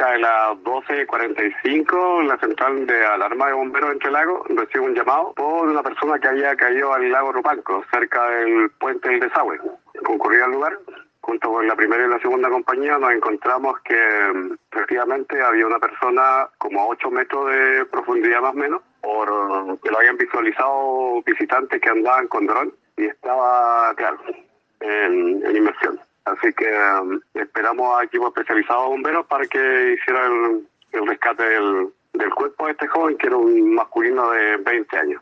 cerca de las 12.45, la central de alarma de bomberos Entre Lagos recibe un llamado por una persona que había caído al lago Rupanco, cerca del puente del desagüe. Concurrí al lugar, junto con la primera y la segunda compañía, nos encontramos que mm, efectivamente había una persona como a 8 metros de profundidad más o menos, por que lo habían visualizado visitantes que andaban con dron y estaba, claro, en, en inmersión. Así que um, esperamos a equipos especializados bomberos para que hicieran el, el rescate del, del cuerpo de este joven, que era un masculino de 20 años.